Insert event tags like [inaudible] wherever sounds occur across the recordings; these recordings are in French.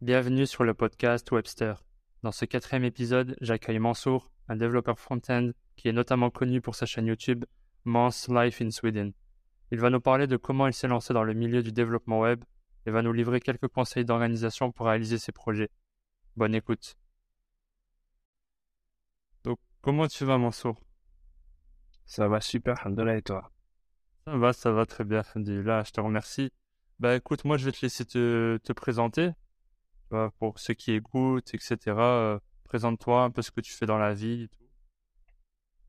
Bienvenue sur le podcast Webster. Dans ce quatrième épisode, j'accueille Mansour, un développeur front-end qui est notamment connu pour sa chaîne YouTube Mans Life in Sweden. Il va nous parler de comment il s'est lancé dans le milieu du développement web et va nous livrer quelques conseils d'organisation pour réaliser ses projets. Bonne écoute. Donc, comment tu vas, Mansour? Ça va super, Alhamdoulilah, et toi? Ça va, ça va très bien, Là, je te remercie. Bah écoute, moi je vais te laisser te, te présenter. Pour ceux qui écoutent, etc. Euh, présente-toi un peu ce que tu fais dans la vie et tout.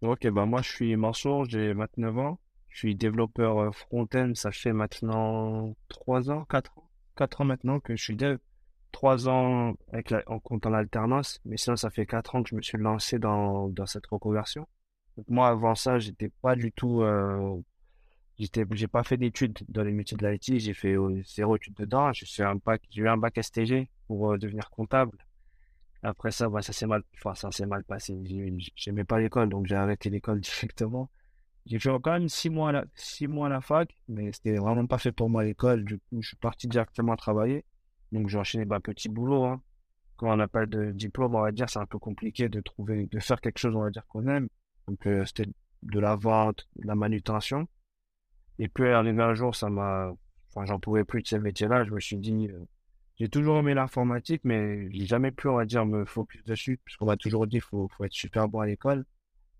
Ok, bah moi je suis Mansour, j'ai 29 ans. Je suis développeur euh, front-end, ça fait maintenant 3 ans, 4 ans. 4 ans maintenant que je suis dev. 3 ans avec la, en comptant l'alternance, mais sinon ça fait 4 ans que je me suis lancé dans, dans cette reconversion. Donc moi avant ça, j'étais pas du tout euh, J'étais, j'ai pas fait d'études dans les métiers de l'IT, j'ai fait euh, zéro études dedans. J'ai j'ai eu un bac STG pour euh, devenir comptable. Après ça, bah, ça s'est mal, ça s'est mal passé. J'aimais pas l'école, donc j'ai arrêté l'école [laughs] directement. J'ai fait quand même six mois à la, six mois la fac, mais c'était vraiment pas fait pour moi l'école. Du coup, je suis parti directement travailler. Donc, j'ai enchaîné, bah, petit boulot, hein. Quand on pas de diplôme, on va dire, c'est un peu compliqué de trouver, de faire quelque chose, on va dire, qu'on aime. Donc, euh, c'était de la vente, de la manutention. Et puis, arrivé un jour, ça m'a, enfin, j'en pouvais plus de ce métier-là. Je me suis dit, euh, j'ai toujours aimé l'informatique, mais j'ai jamais pu, on va dire, me focus dessus, puisqu'on m'a toujours dit, faut, faut être super bon à l'école.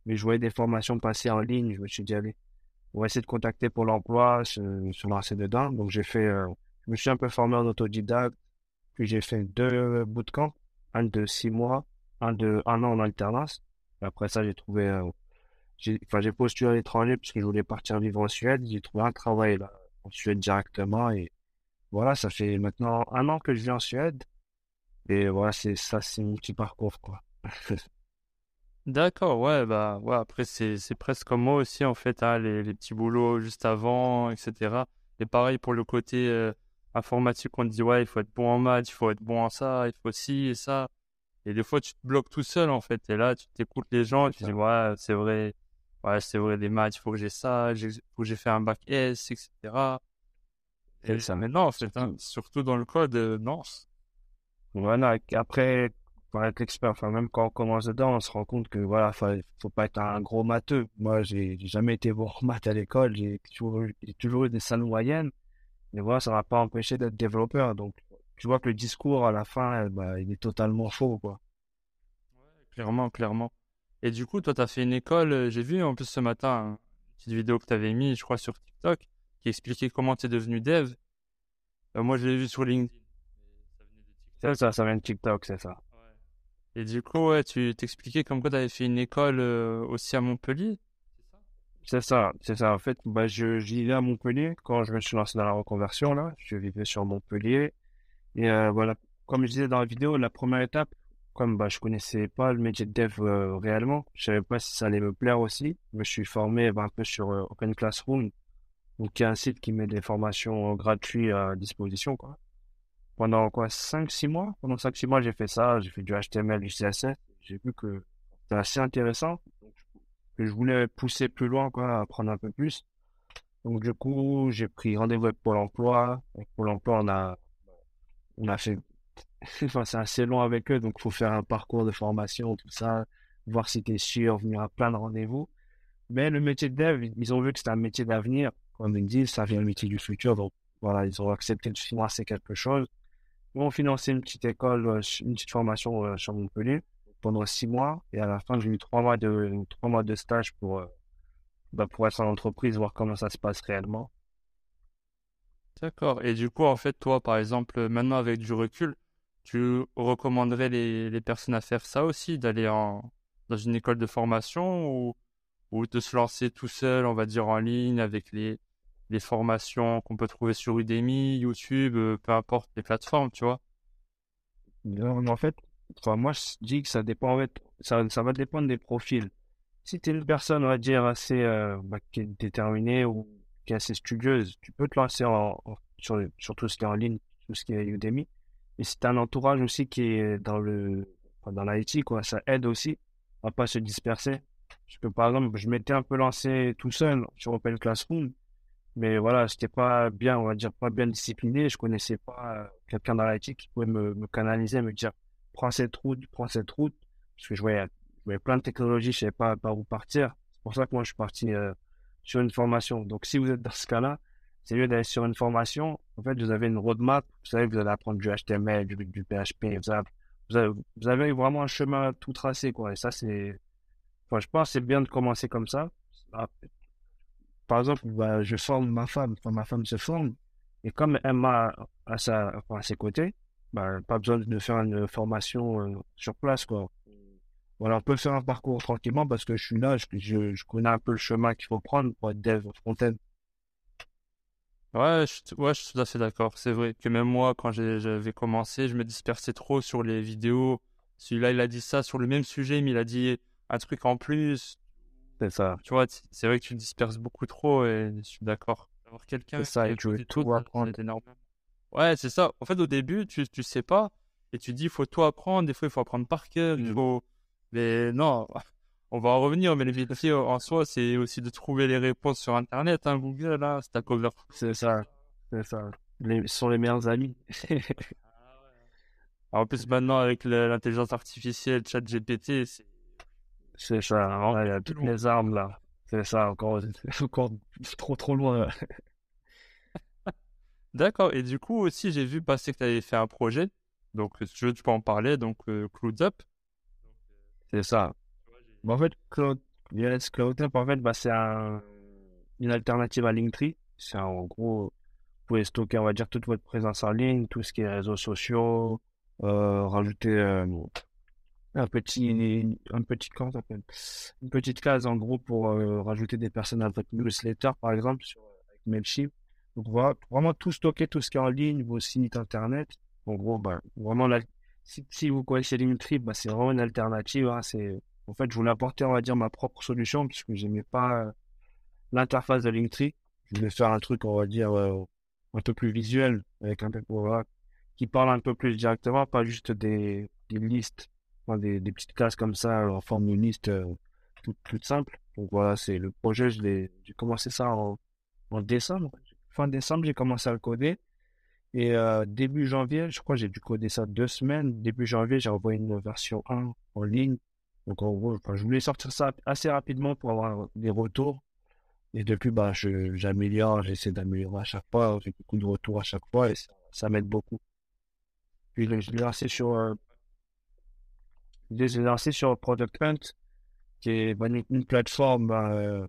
Mais je voyais des formations passer en ligne. Je me suis dit, allez, on va essayer de contacter pour l'emploi, se, lancer dedans. Donc, j'ai fait, euh, je me suis un peu formé en autodidacte. Puis, j'ai fait deux bootcamps, un de six mois, un de un an en alternance. Après ça, j'ai trouvé, euh, j'ai enfin, j'ai postulé à l'étranger parce que je voulais partir vivre en Suède. J'ai trouvé un travail en Suède directement. Et voilà, ça fait maintenant un an que je vis en Suède. Et voilà, c'est ça, c'est mon petit parcours, quoi. [laughs] D'accord, ouais, bah, ouais, après, c'est, c'est presque comme moi aussi, en fait, hein, les, les, petits boulots juste avant, etc. Et pareil pour le côté euh, informatique, on te dit, ouais, il faut être bon en maths, il faut être bon en ça, il faut ci et ça. Et des fois, tu te bloques tout seul, en fait. Et là, tu t'écoutes les gens, tu dis, ouais, c'est vrai, ouais, c'est vrai, des maths, il faut que j'ai ça, il faut que j'ai fait un bac S, etc. Et ça, maintenant, en fait, hein, surtout dans le code, euh, non. Voilà, après, pour être expert, enfin, même quand on commence dedans, on se rend compte que, voilà, faut, faut pas être un gros matheux. Moi, j'ai jamais été bon en maths à l'école, j'ai toujours, toujours eu des salles moyennes. Mais voilà, ça m'a pas empêché d'être développeur. Donc, tu vois que le discours, à la fin, bah, il est totalement faux, quoi. Ouais, clairement, clairement. Et du coup, toi, tu as fait une école, euh, j'ai vu en plus ce matin une petite vidéo que tu avais mis, je crois, sur TikTok, qui expliquait comment tu es devenu dev. Euh, moi, je l'ai vu sur LinkedIn. C'est ça, ça vient de TikTok, c'est ça. Et du coup, ouais, tu t'expliquais comme quoi tu avais fait une école euh, aussi à Montpellier. C'est ça, c'est ça. En fait, bah, je, vivais à Montpellier quand je me suis lancé dans la reconversion, là. Je vivais sur Montpellier. Et voilà, comme je disais dans la vidéo, la première étape, comme bah, je connaissais pas le métier de dev euh, réellement, je savais pas si ça allait me plaire aussi. Je me suis formé bah, un peu sur euh, Open Classroom, donc qui est un site qui met des formations gratuites à disposition. Quoi. Pendant quoi 5-6 mois? Pendant 5-6 mois, j'ai fait ça, j'ai fait du HTML, du CSS. J'ai vu que c'était assez intéressant. Que je voulais pousser plus loin, quoi, apprendre un peu plus. Donc du coup, j'ai pris rendez-vous avec Pôle emploi. Pôle emploi, on a, on a fait [laughs] enfin, c'est assez long avec eux, donc il faut faire un parcours de formation, tout ça, voir si tu es sûr, venir à plein de rendez-vous. Mais le métier de dev, ils ont vu que c'était un métier d'avenir. Comme ils disent, ça vient le métier du futur. Donc voilà, ils ont accepté de financer quelque chose. Ils ont financé une petite école, euh, une petite formation euh, sur Montpellier pendant six mois. Et à la fin, j'ai eu trois mois de, trois mois de stage pour, euh, bah, pour être en entreprise, voir comment ça se passe réellement. D'accord. Et du coup, en fait, toi, par exemple, maintenant avec du recul, tu recommanderais les, les, personnes à faire ça aussi, d'aller dans une école de formation ou, ou de se lancer tout seul, on va dire en ligne, avec les, les formations qu'on peut trouver sur Udemy, YouTube, euh, peu importe les plateformes, tu vois En fait, moi je dis que ça dépend, en fait, ça, ça va dépendre des profils. Si tu es une personne, on va dire, assez euh, bah, déterminée ou qui est assez studieuse, tu peux te lancer en, sur, sur tout ce qui est en ligne, tout ce qui est Udemy. Et c'est un entourage aussi qui est dans le dans l'IT. Ça aide aussi à pas se disperser. Parce que par exemple, je m'étais un peu lancé tout seul sur Open Classroom, mais voilà, j'étais pas bien, on va dire, pas bien discipliné. Je connaissais pas euh, quelqu'un dans l'IT qui pouvait me, canaliser, me dire, prends cette route, prends cette route. Parce que je voyais, je plein de technologies, je savais pas par où partir. C'est pour ça que moi, je suis parti euh, sur une formation. Donc, si vous êtes dans ce cas-là, c'est mieux d'aller sur une formation. En fait, vous avez une roadmap. Vous savez, vous allez apprendre du HTML, du, PHP. Vous avez, vous, avez, vraiment un chemin tout tracé, quoi. Et ça, c'est, enfin, je pense c'est bien de commencer comme ça. Par exemple, bah, je forme ma femme, enfin, ma femme se forme, et comme elle m'a à, à ses côtés, bah, pas besoin de faire une formation euh, sur place, quoi. Voilà, on peut faire un parcours tranquillement parce que je suis là, je connais un peu le chemin qu'il faut prendre pour être dev front-end. Ouais, je, ouais, je suis tout à fait d'accord. C'est vrai que même moi, quand j'avais commencé, je me dispersais trop sur les vidéos. Celui-là, il a dit ça sur le même sujet, mais il a dit un truc en plus. C'est ça. Tu vois, c'est vrai que tu disperses beaucoup trop et je suis d'accord. Avoir quelqu'un qui ça, et tu veux tout apprendre. Ouais, c'est ça. En fait, au début, tu, tu sais pas et tu dis, il faut tout apprendre. Des fois, il faut apprendre par cœur. Mm. faut... Mais non, [laughs] on va en revenir. Mais le métier en soi, c'est aussi de trouver les réponses sur Internet. Hein, Google, là, c'est cover. C'est ça. C'est ça. Les... Ce sont les meilleurs amis. en plus, maintenant, avec l'intelligence artificielle, chat GPT, c'est c'est ça, il y a toutes les armes là. C'est ça, encore, [laughs] encore trop trop loin. [laughs] D'accord, et du coup aussi j'ai vu passer que tu avais fait un projet, donc je tu peux en parler, donc euh, Cloud Up. C'est ça. en fait, Cloud, Cloud Up, en fait, bah, c'est un, une alternative à Linktree. C'est en gros, vous pouvez stocker, on va dire, toute votre présence en ligne, tout ce qui est réseaux sociaux, euh, rajouter euh, un petit, un petit, comment s'appelle Une petite case en gros pour euh, rajouter des personnes à votre newsletter par exemple sur, avec Mailchimp. Donc voilà, vraiment tout stocker, tout ce qui est en ligne, vos sites internet. En gros, bah, vraiment si, vous connaissez Linktree, bah, c'est vraiment une alternative. Hein. c'est, en fait, je voulais apporter, on va dire, ma propre solution puisque j'aimais pas euh, l'interface de Linktree. Je voulais faire un truc, on va dire, euh, un peu plus visuel, avec un peu, qui parle un peu plus directement, pas juste des listes des, petites classes comme ça en forme de liste euh, toute, simple. Donc voilà, c'est le projet, j'ai commencé ça en, décembre. Fin décembre, j'ai commencé à le coder. Et euh, début janvier, je crois j'ai dû coder ça deux semaines. Début janvier, j'ai envoyé une version 1 en ligne. Donc en gros, je voulais sortir ça assez rapidement pour avoir des retours. Et depuis, bah, j'améliore, j'essaie d'améliorer à chaque fois. J'ai beaucoup de retours à chaque fois et ça, m'aide beaucoup. Puis je l'ai lancé sur, euh, j'ai lancé sur Product Hunt, qui est bah, une, plateforme bah, euh,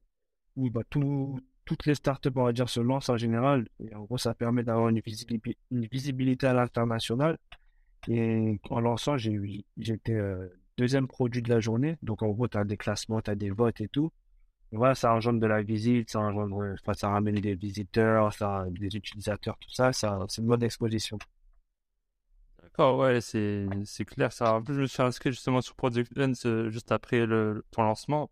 où bah, toutes les startups, on va dire, se lancent en général. Et en gros, ça permet d'avoir une, visibilité, à l'international. Et en lançant, j'ai j'étais euh, deuxième produit de la journée. Donc, en gros, tu as des classements, tu as des votes et tout. Voilà, ça engendre de la visite, ça engendre, enfin, ça ramène des visiteurs, ça, des utilisateurs, tout ça c'est une bonne exposition. D'accord, ouais, c'est, c'est clair ça. En plus, je me suis inscrit justement sur Product Lens euh, juste après le, ton lancement.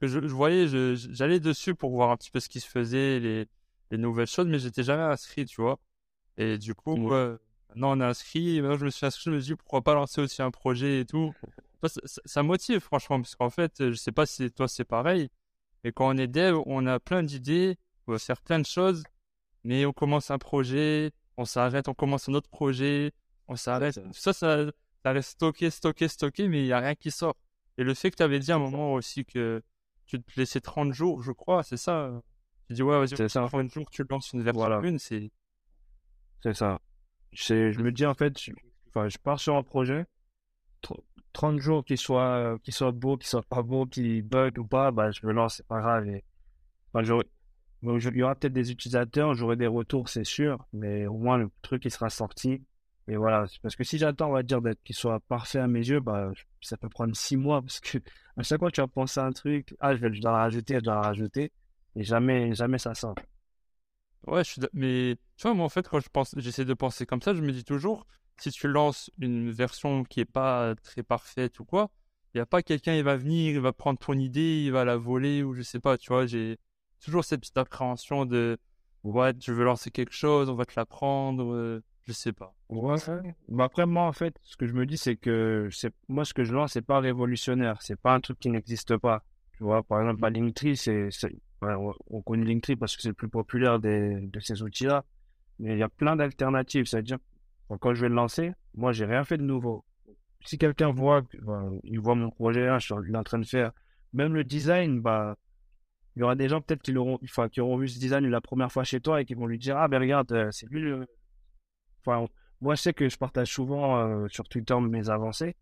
Parce que je, je voyais, je, j'allais dessus pour voir un petit peu ce qui se faisait, les, les nouvelles choses, mais j'étais jamais inscrit, tu vois. Et du coup, ouais. maintenant on est inscrit, et maintenant je me suis inscrit, je me suis dit pourquoi pas lancer aussi un projet et tout. Ça, ça, motive franchement, parce qu'en fait, je sais pas si toi c'est pareil, mais quand on est dev, on a plein d'idées, on va faire plein de choses, mais on commence un projet, on s'arrête, on commence un autre projet, on s'arrête. Ça, ça, ça reste stocké, stocké, stocké, mais il n'y a rien qui sort. Et le fait que tu avais dit à un moment aussi que tu te laissais 30 jours, je crois, c'est ça. Tu dis, ouais, vas-y, 30 jours, tu lances une version voilà. une, c'est. C'est ça. Je me dis, en fait, je, enfin, je pars sur un projet, 30 jours qu'il soit, qu'il soit beau, qu'il soit pas beau, qu'il bug ou pas, bah, je me lance, c'est pas grave. Et, enfin, il y aura peut-être des utilisateurs, j'aurai des retours, c'est sûr, mais au moins le truc il sera sorti et voilà, parce que si j'attends, on va dire, d'être qu'il soit parfait à mes yeux, bah, ça peut prendre six mois [laughs] parce que à chaque fois tu vas penser à un truc, ah, je, vais, je dois le rajouter, je dois le rajouter, et jamais, jamais ça sort. Ouais, je suis mais tu vois, moi, en fait, quand je pense, j'essaie de penser comme ça, je me dis toujours, si tu lances une version qui est pas très parfaite ou quoi, il n'y a pas quelqu'un, il va venir, il va prendre ton idée, il va la voler ou je sais pas, tu vois, j'ai toujours cette petite appréhension de, ouais, je veux lancer quelque chose, on va te la prendre. Euh, je sais pas. Ouais. Bah après, moi, en fait, ce que je me dis, c'est que c'est moi, ce que je lance, c'est pas révolutionnaire. C'est pas un truc qui n'existe pas. Tu vois, par exemple, à Linktree, c'est, on, connaît Linktree parce que c'est le plus populaire des, de ces outils-là. Mais il y a plein d'alternatives. C'est-à-dire, quand je vais le lancer, moi, j'ai rien fait de nouveau. Si quelqu'un voit, il voit mon projet, hein, je suis en train de faire, même le design, bah, il y aura des gens peut-être qui auront, enfin, qui auront vu ce design la première fois chez toi et qui vont lui dire, ah, ben regarde, euh, c'est lui le, moi, je sais que je partage souvent euh, sur Twitter mes avancées.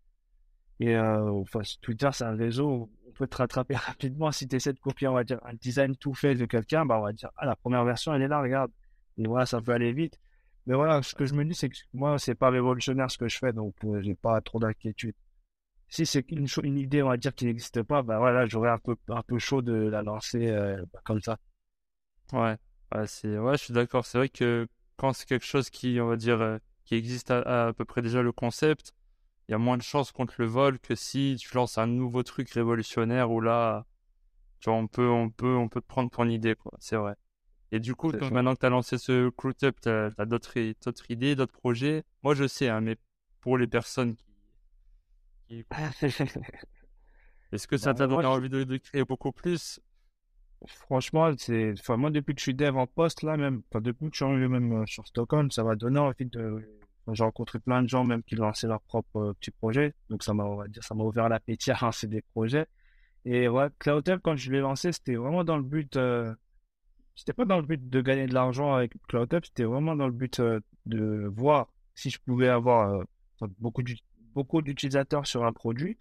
Et euh, enfin, Twitter, c'est un réseau où on peut te rattraper [laughs] rapidement. Si tu essaies de copier, on va dire, un design tout fait de quelqu'un, bah, on va dire, ah, la première version, elle est là, regarde. Et voilà, ça peut aller vite. Mais voilà, ce que je me dis, c'est que moi, c'est pas révolutionnaire ce que je fais, donc euh, j'ai pas trop d'inquiétude. Si c'est une, une, idée, on va dire, qui n'existe pas, bah voilà, j'aurais un peu, un peu chaud de la lancer euh, comme ça. Ouais, ouais, ouais, je suis d'accord. C'est vrai que quand c'est quelque chose qui, on va dire, euh, qui existe à, à, peu près déjà le concept, il y a moins de chances contre le vol que si tu lances un nouveau truc révolutionnaire où là, tu vois, on peut, on peut, on peut te prendre ton idée, quoi. C'est vrai. Et du coup, maintenant que tu as lancé ce Crewtup, tu as, d'autres idées, d'autres projets? Moi, je sais, hein, mais pour les personnes qui. [laughs] Est-ce que ça bah, t'a donné envie de, créer beaucoup plus? Franchement, c'est. Enfin, moi, depuis que je suis dev en poste, là, même, enfin, depuis que je suis arrivé même euh, sur Stockholm, ça m'a donné envie de. J'ai rencontré plein de gens, même qui lançaient leur propre euh, petit projet. Donc, ça m'a, on va dire, ça m'a ouvert l'appétit à lancer des projets. Et ouais, CloudTup, quand je l'ai lancé, c'était vraiment dans le but. Euh, c'était pas dans le but de gagner de l'argent avec CloudUp, c'était vraiment dans le but euh, de voir si je pouvais avoir euh, beaucoup d'utilisateurs sur un produit.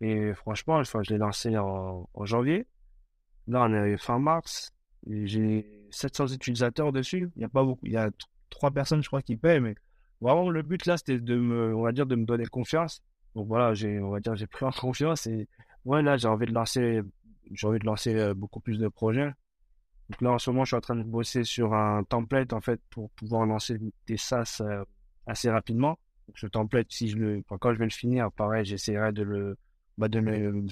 Et franchement, je l'ai lancé en, janvier. Là, on est fin mars. J'ai 700 utilisateurs dessus. Il y a pas beaucoup. Il y a trois personnes, je crois, qui payent. Mais vraiment, le but là, c'était de me, on va dire, de me donner confiance. Donc voilà, j'ai, on va dire, j'ai pris en [laughs] confiance. Et ouais, là, j'ai envie de lancer, j'ai envie de lancer euh, beaucoup plus de projets. Donc là, en ce moment, je suis en train de bosser sur un template, en fait, pour pouvoir lancer des SaaS euh, assez rapidement. Ce template, si je le, quand je vais le finir, pareil, j'essaierai de le, bah, de, le,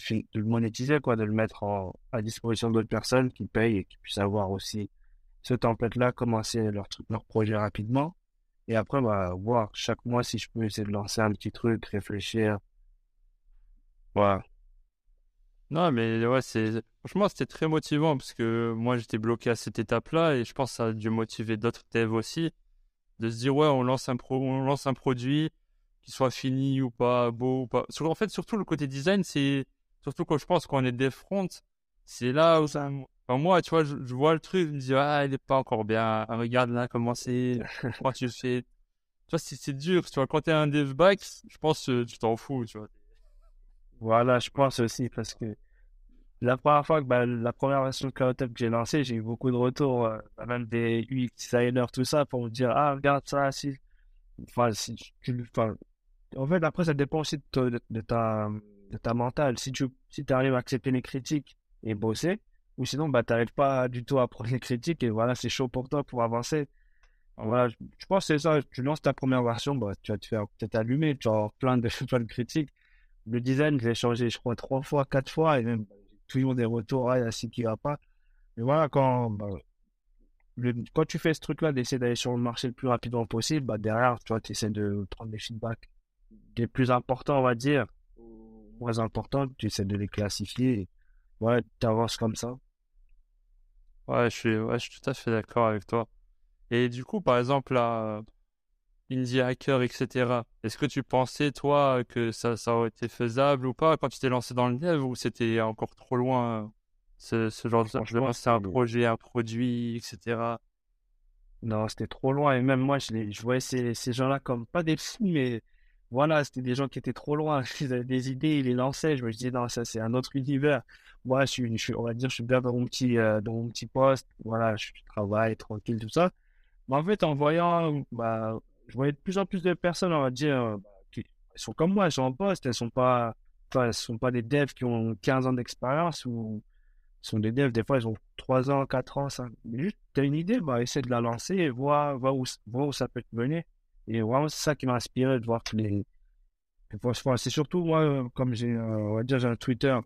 monétiser, quoi, de le mettre en, à disposition d'autres personnes qui payent et qui puissent avoir aussi ce template-là, commencer leur leur projet rapidement. Et après, bah, voir chaque mois si je peux essayer de lancer un petit truc, réfléchir. Voilà. Non, mais ouais, c'est franchement, c'était très motivant parce que moi, j'étais bloqué à cette étape-là et je pense que ça a dû motiver d'autres devs aussi de se dire ouais, on lance un pro, on lance un produit qui soit fini ou pas, beau ou pas. En fait, surtout le côté design, c'est surtout quand je pense qu'on est des front, c'est là où ça. Enfin, moi, tu vois, je, vois le truc, je me dis ah, il est pas encore bien. Regarde là comment c'est, [laughs] comment tu fais. Tu vois, c'est dur. Tu vois, quand t'es un dev back, je pense que tu t'en fous, tu vois. Voilà, je pense aussi parce que la première fois que bah, la première version de CloudTup que j'ai lancée, j'ai eu beaucoup de retours, euh, bah, même des UX designers, tout ça, pour me dire Ah, regarde ça, si. Enfin, si tu. Enfin, en fait, après, ça dépend aussi de, ta, de ta mentale. Si tu si arrives à accepter les critiques et bosser, ou sinon, bah, tu n'arrives pas du tout à prendre les critiques et voilà, c'est chaud pour toi pour avancer. Voilà, je, pense que c'est ça. Tu lances ta première version, bah, tu vas te faire peut-être allumer, tu vas avoir plein de, [laughs] plein de critiques le design, je l'ai changé, je crois, trois fois, quatre fois, et même toujours des retours, ah, il y a ce qui va pas. Mais voilà, quand, bah, quand tu fais ce truc-là, d'essayer d'aller sur le marché le plus rapidement possible, bah, derrière, tu vois, tu essaies de prendre des feedbacks les plus importants, on va dire, moins importants, tu essaies de les classifier. Ouais, tu avances comme ça. Ouais, je suis, ouais, je suis tout à fait d'accord avec toi. Et du coup, par exemple, là, indie hacker, etc. Est-ce que tu pensais, toi, que ça, ça aurait été faisable ou pas quand tu t'es lancé dans le dev ou c'était encore trop loin ce, ce genre de choses? C'est un projet, un produit, etc. Non, c'était trop loin. Et même moi, je, je voyais ces, ces gens-là comme pas des fous, mais voilà, c'était des gens qui étaient trop loin. [laughs] Ils avaient des idées, ils les lançaient. Je me disais, non, ça, c'est un autre univers. Moi, je suis, on va dire, je suis bien dans mon petit, euh, dans mon petit poste. Voilà, je travaille tranquille, tout ça. Mais en fait, en voyant, bah, je voyais de plus en plus de personnes, on va dire, euh, bah, qui sont comme moi, elles sont en poste, elles sont sont pas des devs qui ont 15 ans d'expérience ou sont des devs, des fois, ils ont 3 ans, 4 ans, 5. Mais juste, tu as une idée, bah, essaie de la lancer et voir, voir, où, voir où ça peut te mener. Et vraiment, c'est ça qui m'a inspiré de voir que les. C'est surtout, moi, comme j'ai, euh, on va dire, j'ai un Twitter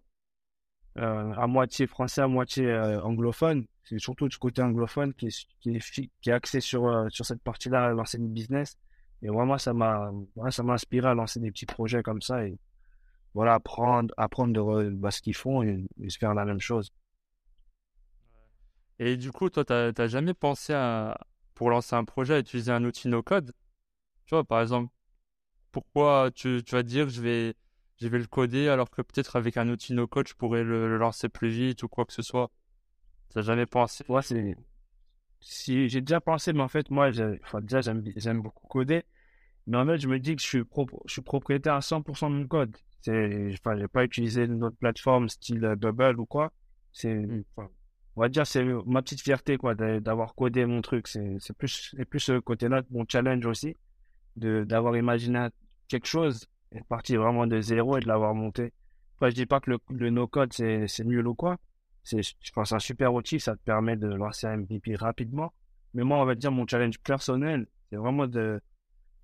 euh, à moitié français, à moitié anglophone. C'est surtout du côté anglophone qui est, qui est, qui est axé sur, euh, sur cette partie-là, lancer une business. Et vraiment, ça m'a, ça m'a inspiré à lancer des petits projets comme ça et voilà, apprendre, apprendre de bah, ce qu'ils font et, se faire la même chose. Et du coup, toi, tu n'as jamais pensé à, pour lancer un projet à utiliser un outil no-code? Tu vois, par exemple, pourquoi tu, tu vas dire je vais, je vais le coder alors que peut-être avec un outil no-code, je pourrais le, lancer plus vite ou quoi que ce soit? Tu n'as jamais pensé? Ouais, c'est. Si, j'ai déjà pensé, mais en fait, moi, enfin, déjà, j'aime beaucoup coder. Mais en fait, je me dis que je suis, je suis propriétaire à 100% de mon code. C'est, enfin, j'ai pas utilisé une autre plateforme style Bubble ou quoi. C'est, mmh. on va dire, c'est ma petite fierté, quoi, d'avoir codé mon truc. C'est, c'est plus, c'est plus ce côté-là, mon challenge aussi, d'avoir imaginé quelque chose et partir vraiment de zéro et de l'avoir monté. Enfin, je dis pas que le, le no-code, c'est, nul ou quoi. C'est, je pense, un super outil, ça te permet de lancer un MVP rapidement. Mais moi, on va dire, mon challenge personnel, c'est vraiment de,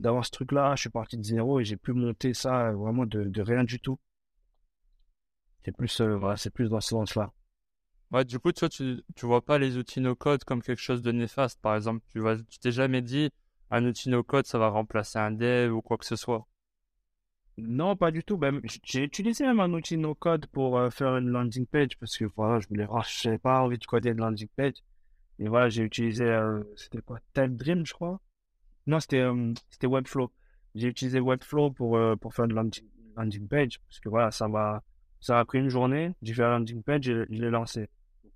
d'avoir ce truc-là. Je suis parti de zéro et j'ai pu monter ça euh, vraiment de, de rien du tout. C'est plus, euh, voilà, c'est plus dans ce sens-là. Du coup, tu vois, tu, tu vois pas les outils no-code comme quelque chose de néfaste, par exemple. Tu vois, tu t'es jamais dit, un outil no-code, ça va remplacer un dev ou quoi que ce soit? Non, pas du tout. Ben, j'ai utilisé même un outil no-code pour euh, faire une landing page parce que voilà, je voulais, oh, je pas envie de coder une landing page. Et voilà, j'ai utilisé, c'était quoi, Dream, je crois? Non, c'était euh, c'était Webflow. J'ai utilisé Webflow pour, euh, pour faire une landing, page. Parce que voilà, ça va ça a pris une journée. J'ai fait la landing page et je l'ai lancé.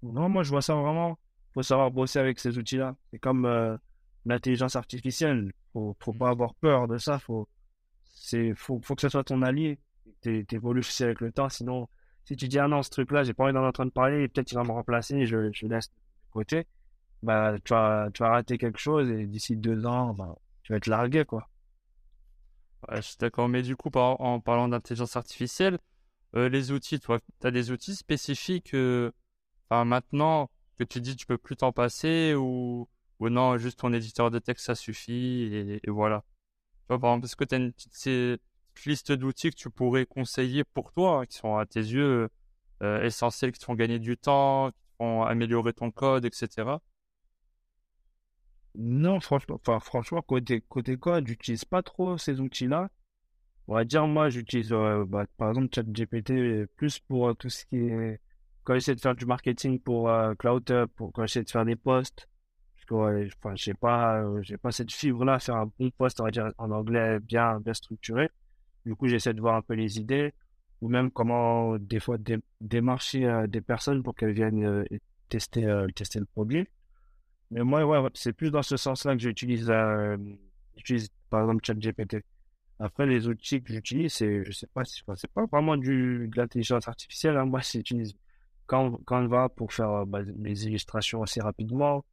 Non, moi, je vois ça vraiment. faut savoir bosser avec ces outils-là. C'est comme euh, l'intelligence artificielle. Faut, faut pas avoir peur de ça. Faut, c'est, faut, faut que ce soit ton allié. T'évolues aussi avec le temps. Sinon, si tu dis, ah non, ce truc-là, j'ai pas envie d'en entendre parler, peut-être il va me remplacer, je, je laisse de côté bah, tu vas, tu vas rater quelque chose et d'ici deux ans, bah, tu vas être largué, quoi. Ouais, je suis d'accord. Mais du coup, en parlant d'intelligence artificielle, euh, les outils, toi, tu as des outils spécifiques euh, maintenant que tu dis tu peux plus t'en passer ou, ou non, juste ton éditeur de texte, ça suffit et, voilà. Tu vois, par exemple, est-ce que tu as une petite, liste d'outils que tu pourrais conseiller pour toi, hein, qui sont à tes yeux euh, essentiels, qui te font gagner du temps, qui te font améliorer ton code, etc. Non, franchement, enfin, franchement, côté, côté code, j'utilise pas trop ces outils-là. On va dire, moi, j'utilise, euh, bah, par exemple, ChatGPT plus pour euh, tout ce qui est, quand j'essaie de faire du marketing pour CloudUp, pour quand j'essaie de faire des posts. Ouais, enfin, pas, j'ai pas cette fibre-là, faire un bon post, on va dire, en anglais bien, bien structuré. Du coup, j'essaie de voir un peu les idées, ou même comment, des fois, démarcher des personnes pour qu'elles viennent tester, tester le produit. Mais moi, ouais, c'est plus dans ce sens-là que j'utilise, euh, par exemple ChatGPT. Après, les outils que j'utilise, c'est, je sais pas, c'est pas vraiment du, de l'intelligence artificielle. Hein. Moi, j'utilise Canva pour faire euh, bah, mes illustrations assez rapidement.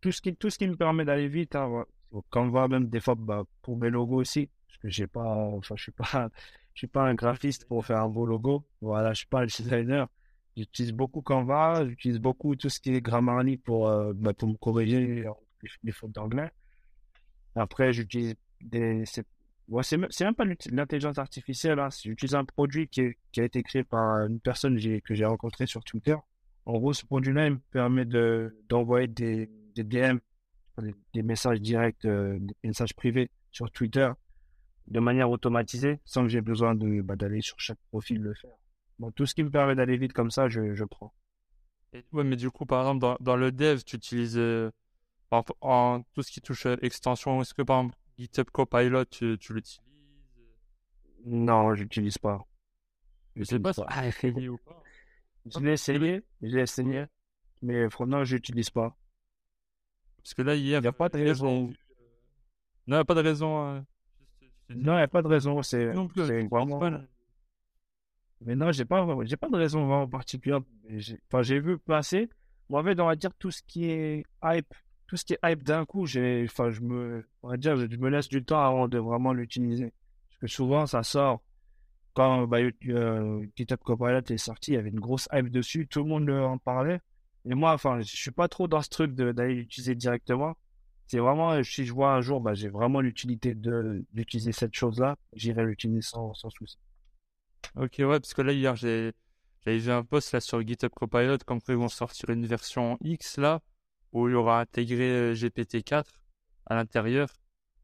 Tout ce qui, tout ce qui me permet d'aller vite. Hein, Canva, même des fois, bah, pour mes logos aussi. Parce que j'ai pas, enfin, je suis pas, je suis pas un graphiste pour faire un beau logo. Voilà, je suis pas un designer. J'utilise beaucoup Canva, j'utilise beaucoup tout ce qui est Grammarly pour, euh, bah, pour me corriger les, fautes d'anglais. Après, j'utilise des. C'est ouais, même pas l'intelligence artificielle. Hein. J'utilise un produit qui, a été créé par une personne que j'ai rencontrée sur Twitter. En gros, ce produit-là, me permet d'envoyer des, des DM, des, messages directs, euh, des messages privés sur Twitter de manière automatisée sans que j'ai besoin bah, d'aller sur chaque profil le faire. Bon, tout ce qui me permet d'aller vite comme ça, je, je prends. Et, ouais, mais du coup, par exemple, dans, dans le dev, tu utilises euh, en, tout ce qui touche à l'extension. Est-ce que par exemple, GitHub Copilot, tu, tu l'utilises? Non, je n'utilise pas. Je sais pas, si tu essayé ou pas? [laughs] Je l'ai essayé, j'ai essayé, mais franchement, je n'utilise pas. Parce que là, hier, il n'y a pas de raison. Non, il n'y a pas de raison. Hein. Non, il n'y a pas de raison. C'est vraiment. Mais non, j'ai pas, j'ai pas de raison vraiment particulière. Enfin, j'ai vu passer. Moi, en fait, on va dire tout ce qui est hype, tout ce qui est hype d'un coup, j'ai, enfin, je me, on va dire, je me laisse du temps avant de vraiment l'utiliser. Parce que souvent, ça sort. Quand bah, euh, GitHub Copilot est sorti, il y avait une grosse hype dessus, tout le monde en parlait. Et moi, enfin, je suis pas trop dans ce truc d'aller l'utiliser directement. C'est vraiment, si je vois un jour, bah, j'ai vraiment l'utilité d'utiliser cette chose-là, j'irai l'utiliser sans, souci. Ok, ouais, parce que là, hier, j'ai, j'avais vu un post là sur GitHub Copilot, comme ils vont sortir une version X là, où il y aura intégré euh, GPT-4 à l'intérieur.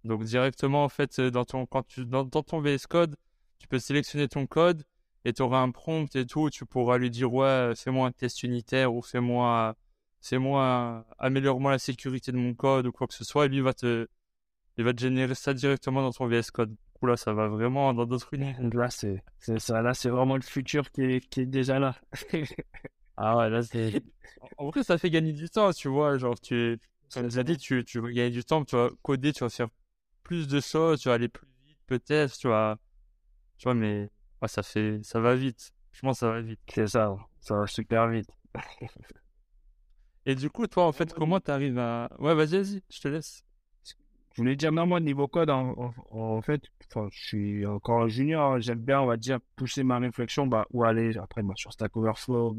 Donc directement, en fait, euh, dans ton, quand tu, dans, ton VS Code, tu peux sélectionner ton code et tu auras un prompt et tout, tu pourras lui dire, ouais, fais-moi un test unitaire ou fais-moi, c'est moi, améliore-moi la sécurité de mon code ou quoi que ce soit, et lui, il va te, il va te générer ça directement dans ton VS Code. Du là, ça va vraiment dans d'autres univers. Là, c'est, ça, là, c'est vraiment le futur qui est, qui est déjà là. [laughs] ah ouais, là, c'est, en vrai, ça fait gagner du temps, tu vois, genre, tu, comme as dit, tu, tu vas gagner du temps, tu vas coder, tu vas faire plus de choses, tu vas aller plus vite, peut-être, tu vois, tu vois, mais, ouais, ça fait, ça va vite. Je pense ça va vite. C'est ça, ça va super vite. [laughs] Et du coup, toi, en fait, comment tu arrives à. Ouais, vas-y, vas-y, je te laisse. Je voulais dire, même moi, niveau code, en, fait, je suis encore un junior. Hein. J'aime bien, on va dire, pousser ma réflexion, bah, ou aller après, bah, sur Stack Overflow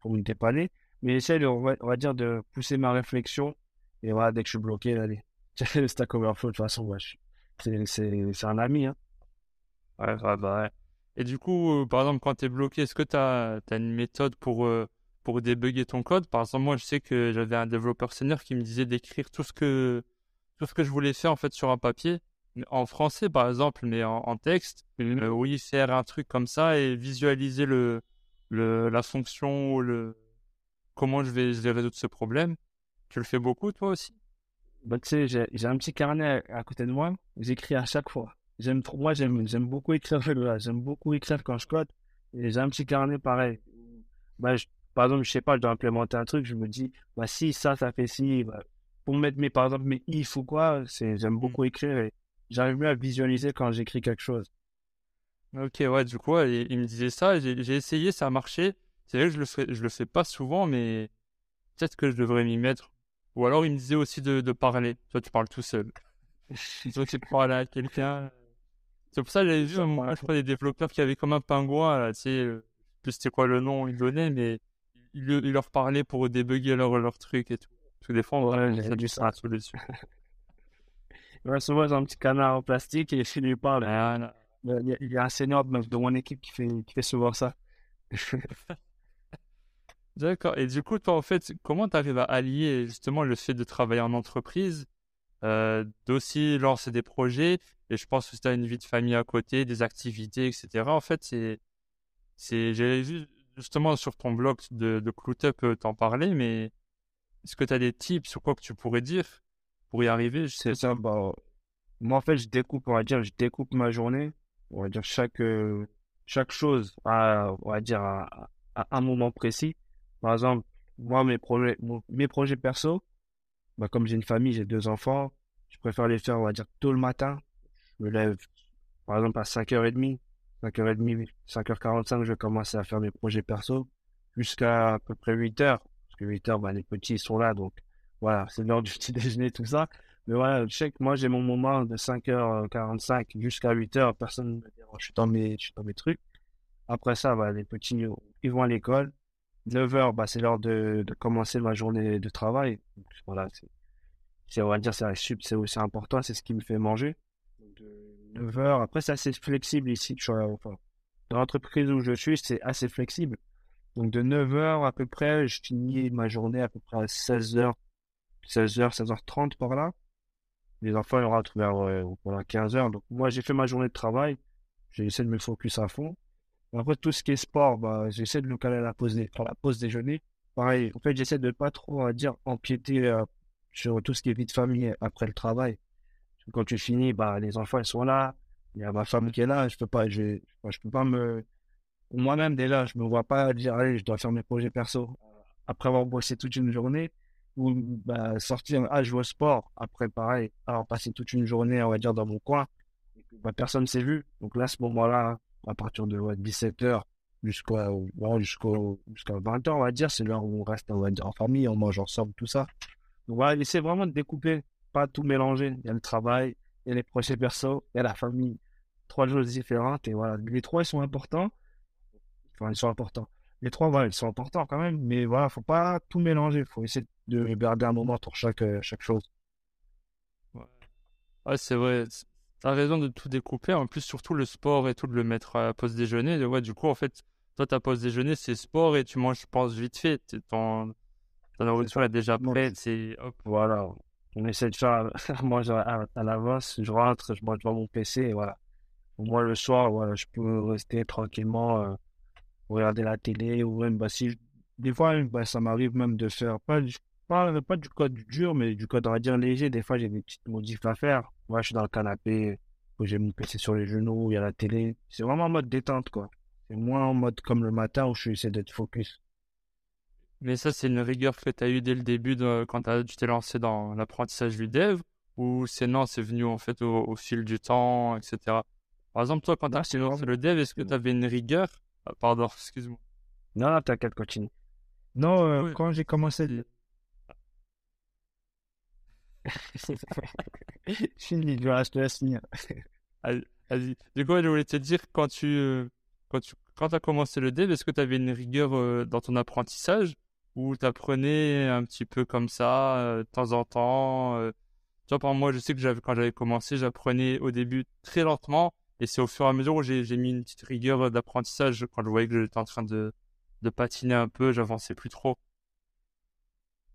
pour me dépanner. Mais j'essaie, on, va, on va dire, de pousser ma réflexion. Et voilà, dès que je suis bloqué, allez, j'ai le Stack Overflow. De toute façon, ouais, c'est un ami. Hein. Ouais, bah ouais. Et du coup, euh, par exemple, quand tu es bloqué, est-ce que tu as, une méthode pour. Euh, pour débugger ton code? Par exemple, moi, je sais que j'avais un développeur senior qui me disait d'écrire tout ce que tout ce que je voulais faire en fait sur un papier, en français par exemple, mais en, texte. Mmh. Euh, oui, faire un truc comme ça et visualiser le, le la fonction ou le comment je vais, je vais résoudre ce problème. Tu le fais beaucoup toi aussi? Bah, tu sais, j'ai un petit carnet à, côté de moi. J'écris à chaque fois. J'aime trop, moi j'aime j'aime beaucoup écrire J'aime beaucoup écrire quand je code. Et j'ai un petit carnet pareil. Bah, je, par exemple, je sais pas, je dois implémenter un truc, je me dis, bah, si ça, ça fait si, bah, pour mettre mes, par exemple, mes if ou quoi, c'est, j'aime mmh. beaucoup écrire et j'arrive mieux à visualiser quand j'écris quelque chose. Ok, ouais, du coup, il, me disait ça, j'ai, j'ai essayé, ça a marché. C'est vrai que je le fais, je le fais pas souvent, mais peut-être que je devrais m'y mettre. Ou alors, il me disait aussi de, de parler. Toi, tu parles tout seul. [laughs] Que tu parles à quelqu'un. C'est pour ça que j'avais vu, moi, je crois, des développeurs qui avaient comme un pingouin, là, tu sais, plus c'était quoi le nom, ils donnaient, mais il, leur parlait pour débugger leur, leur truc et tout. Parce que des fois, on ouais, du ça dessus. [laughs] souvent, j'ai un petit canard en plastique et je lui parle. Il, y a, un senior de, mon équipe qui fait, qui fait souvent ça. [laughs] D'accord. Et du coup, toi, en fait, comment tu arrives à allier justement le fait de travailler en entreprise, euh, d'aussi lancer des projets, et je pense que tu as une vie de famille à côté, des activités, etc. En fait, c'est. J'avais vu justement sur ton blog de, de Cloutup euh, t'en parler, mais est-ce que tu as des tips sur quoi que tu pourrais dire pour y arriver C'est ça, bah, moi en fait je découpe, on va dire, je découpe ma journée, on va dire chaque, euh, chaque chose, à, on va dire à, un moment précis. Par exemple, moi mes projets, mes projets perso, bah, comme j'ai une famille, j'ai deux enfants, je préfère les faire, on va dire, tôt le matin. Je me lève, par exemple, à 5h30, 5h30, 5h45, je vais commencer à faire mes projets perso jusqu'à à peu près 8h. Parce que 8h, bah, les petits sont là, donc voilà, c'est l'heure du [laughs] petit déjeuner, tout ça. Mais voilà, je sais que moi, j'ai mon moment de 5h45 jusqu'à 8h, personne ne me dit, je suis dans mes, je suis dans mes trucs. Après ça, bah, les petits, ils vont à l'école. 9h, bah, c'est l'heure de, commencer ma journée de travail. Voilà, c'est, on va dire, c'est aussi important, c'est ce qui me fait manger. 9 heures. Après, c'est assez flexible ici. Enfin, dans l'entreprise où je suis, c'est assez flexible. Donc, de 9 heures à peu près, je finis ma journée à peu près à 16 heures, 16 heures, 16h30 par là. Les enfants, ils rentrent vers, euh, 15 heures. Donc, moi, j'ai fait ma journée de travail. J'essaie de me focus à fond. Après, tout ce qui est sport, bah, j'essaie de le caler à la pause, la pause déjeuner. Pareil, en fait, j'essaie de pas trop, va dire, empiéter euh, sur tout ce qui est vie de famille après le travail quand tu finis, bah, les enfants, ils sont là. Il y a ma femme qui est là. Je peux pas, je, je peux pas me, moi-même, déjà, je me vois pas dire, allez, je dois faire mes projets perso. Après avoir bossé toute une journée, ou, bah, sortir, ah, je vais au sport. Après, pareil, alors passer toute une journée, on va dire, dans mon coin. Bah, personne s'est vu. Donc là, à ce moment-là, à partir de 17h jusqu'à, jusqu'au, jusqu'à 20h, on va dire, c'est l'heure où on reste, on va dire, en famille, on mange ensemble, tout ça. Donc voilà, essayer vraiment de découper pas tout mélanger. Il y a le travail, il y a les projets perso, il y a la famille. Trois choses différentes. Et voilà, les trois, ils sont importants. Enfin, ils sont importants. Les trois, voilà, ils sont importants quand même. Mais voilà, faut pas tout mélanger. faut essayer de garder un moment pour chaque, euh, chaque chose. Ouais, c'est vrai. T'as raison de tout découper. En plus, surtout le sport et tout, de le mettre à pause déjeuner. Ouais, du coup, en fait, toi, ta pause déjeuner, c'est sport et tu manges, je pense, vite fait. Ton, ton nourriture est déjà prête. C'est, Voilà on essaie de faire [laughs] manger à, à l'avance. Je rentre, je mange devant mon PC et voilà. Moi, le soir, voilà, je peux rester tranquillement, euh, regarder la télé ou même bah, si, des fois, bah, ça m'arrive même de faire pas, pas, pas du code dur, mais du code, on va dire, léger. Des fois, j'ai des petites modifs à faire. Moi, je suis dans le canapé, j'ai mon PC sur les genoux, il y a la télé. C'est vraiment en mode détente, quoi. C'est moins en mode comme le matin où je essaie d'être focus. Mais ça, c'est une rigueur que tu as eue dès le début de, quand tu t'es lancé dans l'apprentissage du dev ou c'est non, c'est venu en fait au, fil du temps, etc. Par exemple, toi, quand tu as lancé le dev, est-ce que tu avais une rigueur? Ah, Pardon, [laughs] excuse-moi. Non, non, t'inquiète, continue. Non, euh, quand j'ai commencé. [laughs] Fini, je te laisse finir. Vas-y. Du coup, je voulais te dire, quand tu, euh, quand tu quand as commencé le dev, est-ce que tu avais une rigueur euh, dans ton apprentissage? Ou tu apprenais un petit peu comme ça, de temps en temps Tu vois, par moi, je sais que quand j'avais commencé, j'apprenais au début très lentement et c'est au fur et à mesure où j'ai mis une petite rigueur d'apprentissage quand je voyais que j'étais en train de, de patiner un peu, j'avançais plus trop.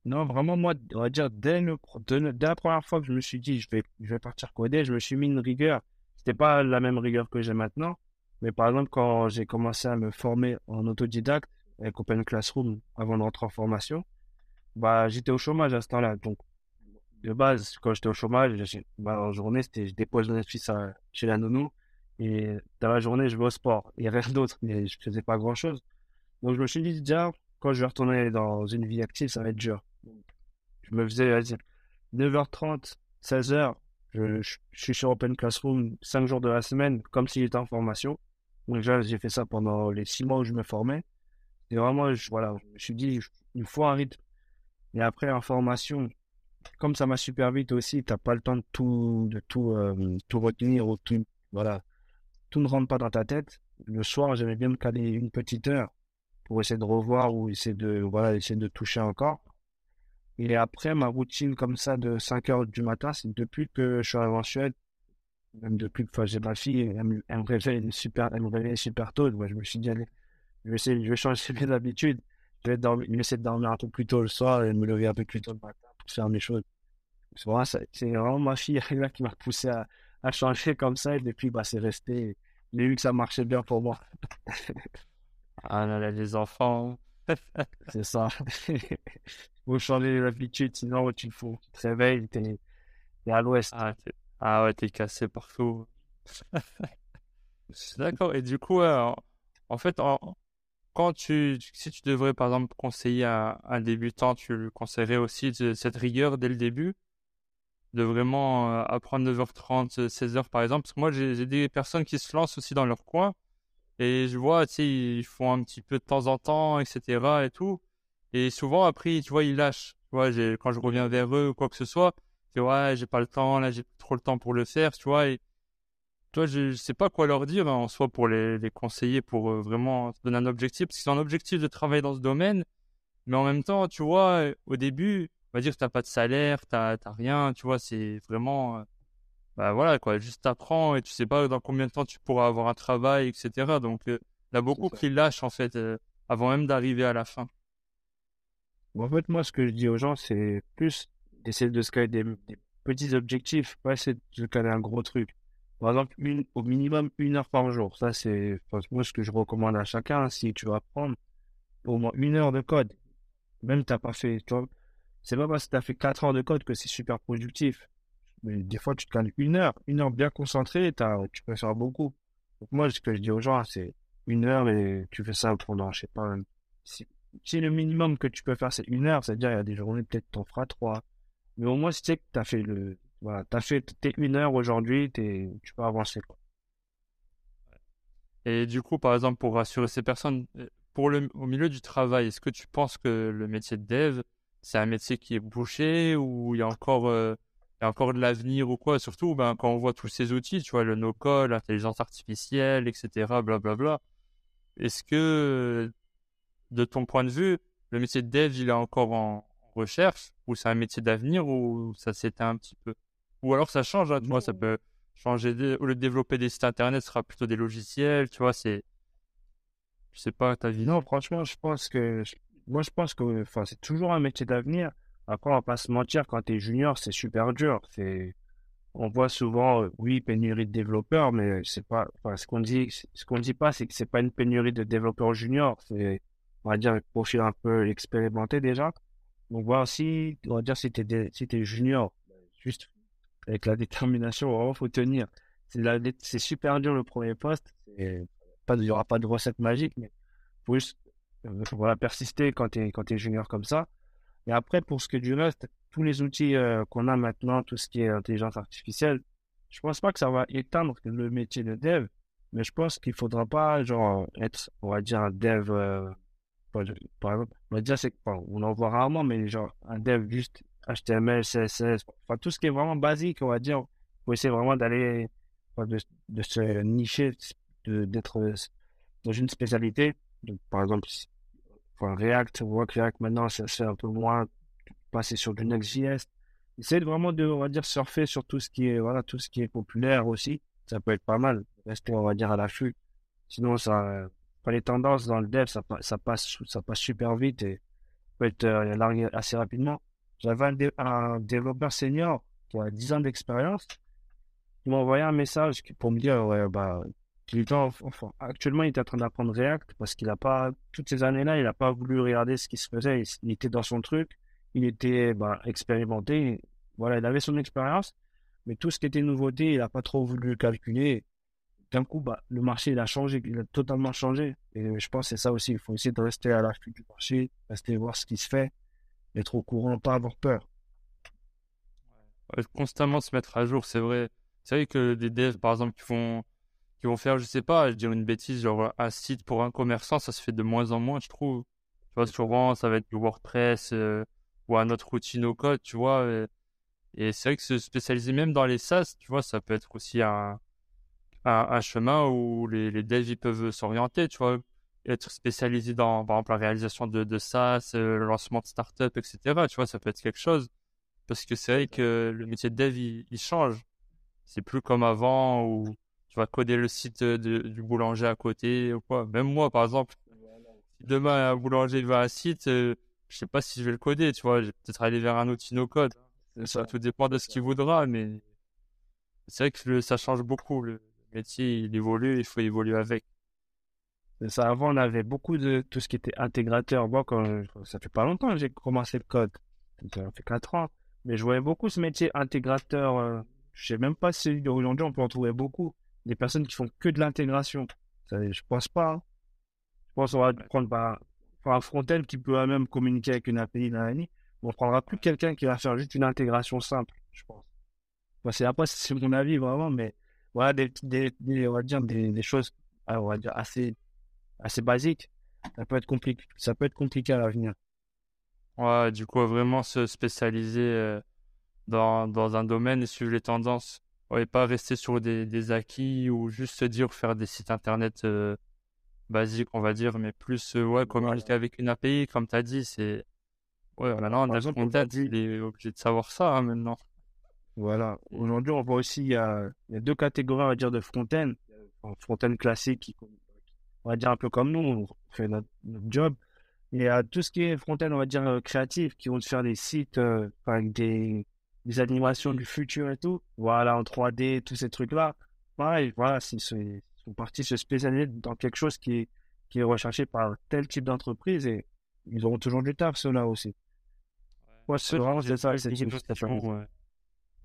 Non, vraiment, moi, on va dire, dès, dès, la première fois que je me suis dit, je vais, je vais partir coder, je me suis mis une rigueur. C'était pas la même rigueur que j'ai maintenant. Mais par exemple, quand j'ai commencé à me former en autodidacte avec Open Classroom avant de rentrer en formation, bah, j'étais au chômage à ce temps-là. Donc, de base, quand j'étais au chômage, bah, en journée, c'était, je dépose mon fils chez la nounou. Et dans la journée, je vais au sport. Il rien d'autre, mais je faisais pas grand chose. Donc, je me suis dit, déjà, quand je vais retourner dans une vie active, ça va être dur. Je me faisais, 9h30, 16h, je, suis sur Open Classroom 5 jours de la semaine, comme s'il était en formation. Donc, j'ai fait ça pendant les 6 mois où je me formais. Et vraiment, je, voilà, je me suis dit, il faut un rythme. Et après, en formation, comme ça m'a super vite aussi, t'as pas le temps de tout, de tout, euh, tout retenir ou tout, voilà, tout ne rentre pas dans ta tête. Le soir, j'aimais bien me caler une petite heure pour essayer de revoir ou essayer de, voilà, essayer de toucher encore. Et après, ma routine comme ça de 5 heures du matin, c'est depuis que je suis arrivé en Suède, même depuis que j'ai ma fille, elle, me, réveille super, elle me réveille super tôt. Je me suis dit, allez, je vais, essayer, je vais changer mes habitudes. Je vais, dormir, essayer de dormir un peu plus tôt le soir et de me lever un peu plus tôt le matin pour faire mes choses. C'est vraiment, vraiment, ma fille là, qui m'a poussé à, à, changer comme ça. Et depuis, bah, c'est resté. J'ai vu que ça marchait bien pour moi. Ah là là, les enfants. [laughs] c'est ça. [laughs] faut changer l'habitude, sinon tu, faut, tu te réveilles, t'es es à l'ouest. Ah, ah, ouais, t'es cassé partout. [laughs] D'accord. Et du coup, en fait, quand tu, si tu devrais par exemple conseiller à un débutant, tu lui conseillerais aussi de, cette rigueur dès le début, de vraiment euh, apprendre 9h30, 16h par exemple? Parce que moi, j'ai des personnes qui se lancent aussi dans leur coin et je vois, tu sais, ils font un petit peu de temps en temps, etc. et tout. Et souvent, après, tu vois, ils lâchent. Tu vois, quand je reviens vers eux ou quoi que ce soit, tu vois, j'ai pas le temps, là, j'ai trop le temps pour le faire, tu vois. Toi, je, je sais pas quoi leur dire, en soi, pour les, les conseiller, pour euh, vraiment donner un objectif, parce qu'ils ont un objectif de travailler dans ce domaine. Mais en même temps, tu vois, au début, on va dire que t'as pas de salaire, t'as rien, tu vois, c'est vraiment, euh, bah voilà quoi, juste t'apprends et tu sais pas dans combien de temps tu pourras avoir un travail, etc. Donc euh, il y a beaucoup qui lâchent en fait euh, avant même d'arriver à la fin. en fait, moi, ce que je dis aux gens, c'est plus d'essayer de se caler des, petits objectifs, pas essayer de se caler un gros truc. Par exemple, une, au minimum une heure par jour. Ça, c'est moi ce que je recommande à chacun. Si tu vas prendre au moins une heure de code, même t'as pas fait, tu c'est pas parce que tu as fait quatre heures de code que c'est super productif. Mais des fois, tu te calmes une heure, une heure bien concentrée, tu peux faire beaucoup. Donc moi, ce que je dis aux gens, c'est une heure et tu fais ça pendant, je sais pas, si, le minimum que tu peux faire, c'est une heure, c'est-à-dire il y a des journées, peut-être t'en feras trois. Mais au moins, si tu sais que tu as fait le, voilà, t'as fait tes une heure aujourd'hui, tu peux avancer, quoi. Et du coup, par exemple, pour rassurer ces personnes, euh, pour le, au milieu du travail, est-ce que tu penses que le métier de dev, c'est un métier qui est bouché ou il y a encore euh, y a encore de l'avenir ou quoi? Surtout ben, quand on voit tous ces outils, tu vois, le no-call, l'intelligence artificielle, etc., blablabla. Est-ce que, de ton point de vue, le métier de dev, il est encore en recherche ou c'est un métier d'avenir ou ça s'éteint un petit peu? Ou alors ça change, hein, tu vois, ça peut changer. Au lieu de développer des sites internet, ce sera plutôt des logiciels, tu vois, c'est. Je sais pas ta vie. Non, franchement, je pense que. Moi, je pense que c'est toujours un métier d'avenir. Après, on va pas se mentir, quand tu es junior, c'est super dur. C'est, on voit souvent, euh, oui, pénurie de développeurs, mais c'est pas, enfin, ce qu'on dit, ce qu'on dit pas, c'est que c'est pas une pénurie de développeurs juniors. C'est, on va dire, profil un peu expérimenté déjà. Donc voilà, si, on va dire, si tu es, junior, juste avec la détermination, il faut tenir. C'est super dur le premier poste. Il n'y aura pas de recette magique, mais faut juste euh, voilà, persister quand tu es, quand junior comme ça. Et après, pour ce qui est du reste, tous les outils euh, qu'on a maintenant, tout ce qui est intelligence artificielle, je pense pas que ça va éteindre le métier de dev, mais je pense qu'il faudra pas, genre, être, on va dire, un dev, euh, par exemple, on va dire, on en voit rarement, mais genre, un dev juste HTML, CSS, enfin, tout ce qui est vraiment basique, on va dire, pour essayer vraiment d'aller, de, de, se nicher, d'être dans une spécialité. Donc, par exemple, enfin, React, on voit que React maintenant, c'est un peu moins passer sur du Next.js. Essayer vraiment de, on va dire, surfer sur tout ce qui est, voilà, tout ce qui est populaire aussi. Ça peut être pas mal. Rester, on va dire, à l'affût. Sinon, ça, les tendances dans le dev, ça, ça passe, ça passe super vite et peut être euh, largué assez rapidement. J'avais un, développeur senior qui a 10 ans d'expérience. Il m'a envoyé un message pour me dire, ouais, bah, enfin, actuellement, il est en train d'apprendre React parce qu'il a pas, toutes ces années-là, il n'a pas voulu regarder ce qui se faisait. Il, était dans son truc. Il était bah, expérimenté. Voilà, il avait son expérience. Mais tout ce qui était nouveauté, il n'a pas trop voulu calculer. D'un coup, bah, le marché, il a changé. Il a totalement changé. Et je pense que c'est ça aussi. Il faut essayer de rester à l'affût du marché, rester voir ce qui se fait, être au courant, pas avoir peur. constamment se mettre à jour, c'est vrai. C'est vrai que des devs, par exemple, qui font qui vont faire, je sais pas, je dirais une bêtise, genre un site pour un commerçant, ça se fait de moins en moins, je trouve. Tu vois, souvent, ça va être du WordPress euh, ou un autre outil no-code, tu vois. Et, c'est vrai que se spécialiser même dans les SaaS, tu vois, ça peut être aussi un, un, chemin où les, les devs ils peuvent s'orienter, tu vois. Être spécialisé dans, par exemple, la réalisation de, de SaaS, euh, le lancement de start-up, etc. Tu vois, ça peut être quelque chose. Parce que c'est vrai que le métier de dev, il, il change. C'est plus comme avant où tu vas coder le site du boulanger à côté ou quoi. Même moi, par exemple, si demain un boulanger va à un site, euh, je sais pas si je vais le coder, tu vois. Je vais peut-être aller vers un outil no code. Ça, tout dépend de ce qu'il voudra, mais c'est vrai que ça change beaucoup. Le métier, il évolue, il faut évoluer avec. Ça, avant, on avait beaucoup de tout ce qui était intégrateur. Moi, quand, ça fait pas longtemps que j'ai commencé le code. Ça fait 4 ans. Mais je voyais beaucoup ce métier intégrateur. Je euh, je sais même pas si aujourd'hui on peut en trouver beaucoup des personnes qui font que de l'intégration. Je pense pas. Hein. Je pense qu'on va prendre par, un front-end qui peut même communiquer avec une API mais On prendra plus quelqu'un qui va faire juste une intégration simple, je pense. c'est après, c'est mon avis vraiment, mais voilà, des, des, on va dire des, choses, ah, on va dire assez, assez basiques. Ça peut être compliqué, ça peut être compliqué à l'avenir. Ouais, du coup, vraiment se spécialiser euh, dans, dans un domaine et suivre les tendances et pas rester sur des, des, acquis ou juste se dire faire des sites internet euh, basiques, on va dire, mais plus euh, ouais, communiquer avec une API, comme tu as dit, c'est. Ouais, maintenant, on a besoin dit... il est obligé de savoir ça hein, maintenant. Voilà. Aujourd'hui, on voit aussi, il y a, il y a deux catégories, on va dire, de front-end. Front-end classique, qui, on va dire un peu comme nous, on fait notre, job. Il y a tout ce qui est front-end, on va dire, euh, créatif, qui vont te faire des sites avec des, des animations du futur et tout. Voilà, en 3D, tous ces trucs-là. Pareil, voilà, ils sont partis se spécialiser dans quelque chose qui est, qui est recherché par tel type d'entreprise et ils auront toujours du taf, ceux-là aussi. Ouais, c'est vraiment ça, c'est.